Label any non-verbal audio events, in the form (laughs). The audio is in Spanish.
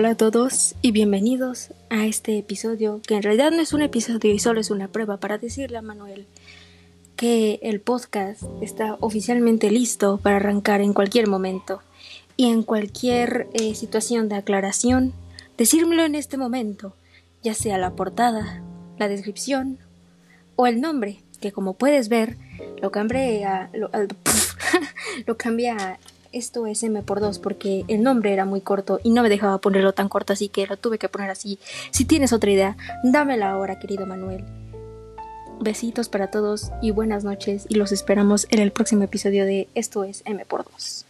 Hola a todos y bienvenidos a este episodio que en realidad no es un episodio y solo es una prueba para decirle a Manuel que el podcast está oficialmente listo para arrancar en cualquier momento y en cualquier eh, situación de aclaración, decírmelo en este momento, ya sea la portada, la descripción o el nombre, que como puedes ver lo cambié (laughs) lo cambié a esto es M por 2 porque el nombre era muy corto y no me dejaba ponerlo tan corto, así que lo tuve que poner así. Si tienes otra idea, dámela ahora, querido Manuel. Besitos para todos y buenas noches y los esperamos en el próximo episodio de Esto es M por 2.